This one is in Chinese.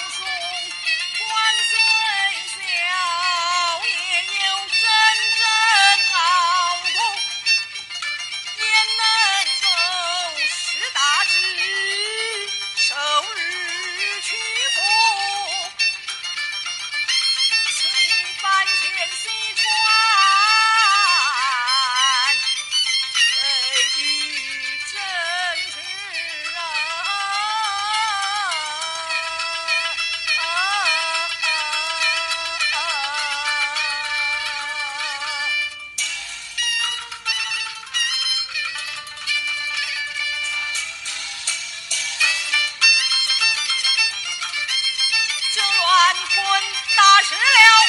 高耸宽虽小也有铮铮傲骨焉能够视大局受日屈服打湿了。